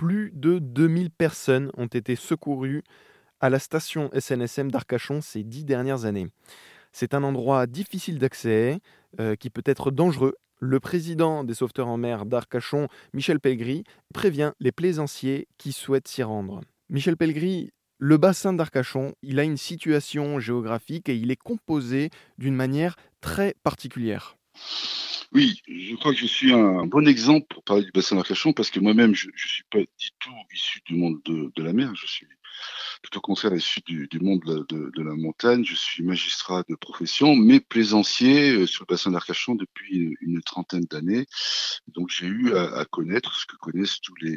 plus de 2000 personnes ont été secourues à la station SNSM d'Arcachon ces dix dernières années. C'est un endroit difficile d'accès, euh, qui peut être dangereux. Le président des sauveteurs en mer d'Arcachon, Michel Pellegrini, prévient les plaisanciers qui souhaitent s'y rendre. Michel Pellegrini, le bassin d'Arcachon, il a une situation géographique et il est composé d'une manière très particulière. Oui, je crois que je suis un bon exemple pour parler du bassin d'Arcachon parce que moi-même, je ne suis pas du tout issu du monde de, de la mer. Je suis au contraire issu du, du monde de, de, la montagne. Je suis magistrat de profession, mais plaisancier euh, sur le bassin d'Arcachon depuis une, trentaine d'années. Donc j'ai eu à, à, connaître ce que connaissent tous les,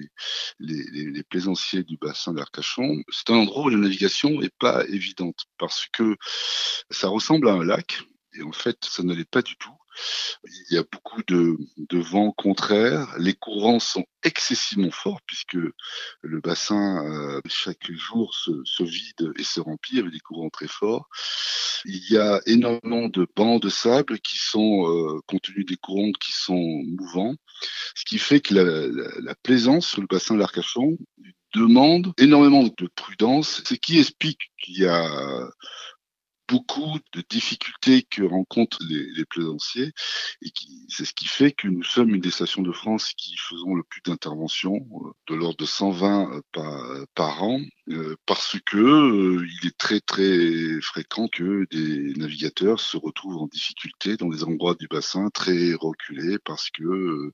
les, les plaisanciers du bassin d'Arcachon. C'est un endroit où la navigation n'est pas évidente parce que ça ressemble à un lac. Et en fait, ça ne l'est pas du tout. Il y a beaucoup de, vents contraires. Les courants sont excessivement forts puisque le bassin euh, chaque jour se, vide et se remplit avec des courants très forts. Il y a énormément de bancs de sable qui sont euh, contenus des courants qui sont mouvants, ce qui fait que la plaisance sur le bassin de l'Arcachon demande énormément de prudence, ce qui explique qu'il y a beaucoup de difficultés que rencontrent les, plaisanciers et c'est ce qui fait que nous sommes une des stations de France qui faisons le plus d'interventions euh, de l'ordre de 120 euh, par, an euh, parce que il est très très fréquent que des navigateurs se retrouvent en difficulté dans des endroits du bassin très reculés parce que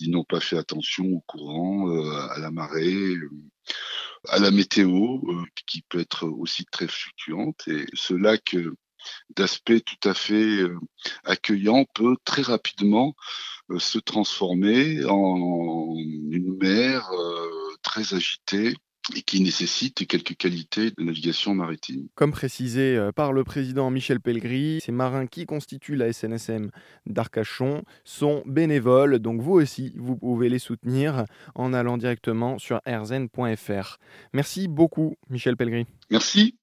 n'ont pas fait attention au courant, à la marée à la météo, euh, qui peut être aussi très fluctuante. Et ce lac euh, d'aspect tout à fait euh, accueillant peut très rapidement se transformer en une mer très agitée et qui nécessite quelques qualités de navigation maritime. Comme précisé euh, par le président Michel Pellegrini, ces marins qui constituent la SNSM d'Arcachon sont bénévoles, donc vous aussi, vous pouvez les soutenir en allant directement sur rzn.fr. Merci beaucoup, Michel Pellegrini. Merci.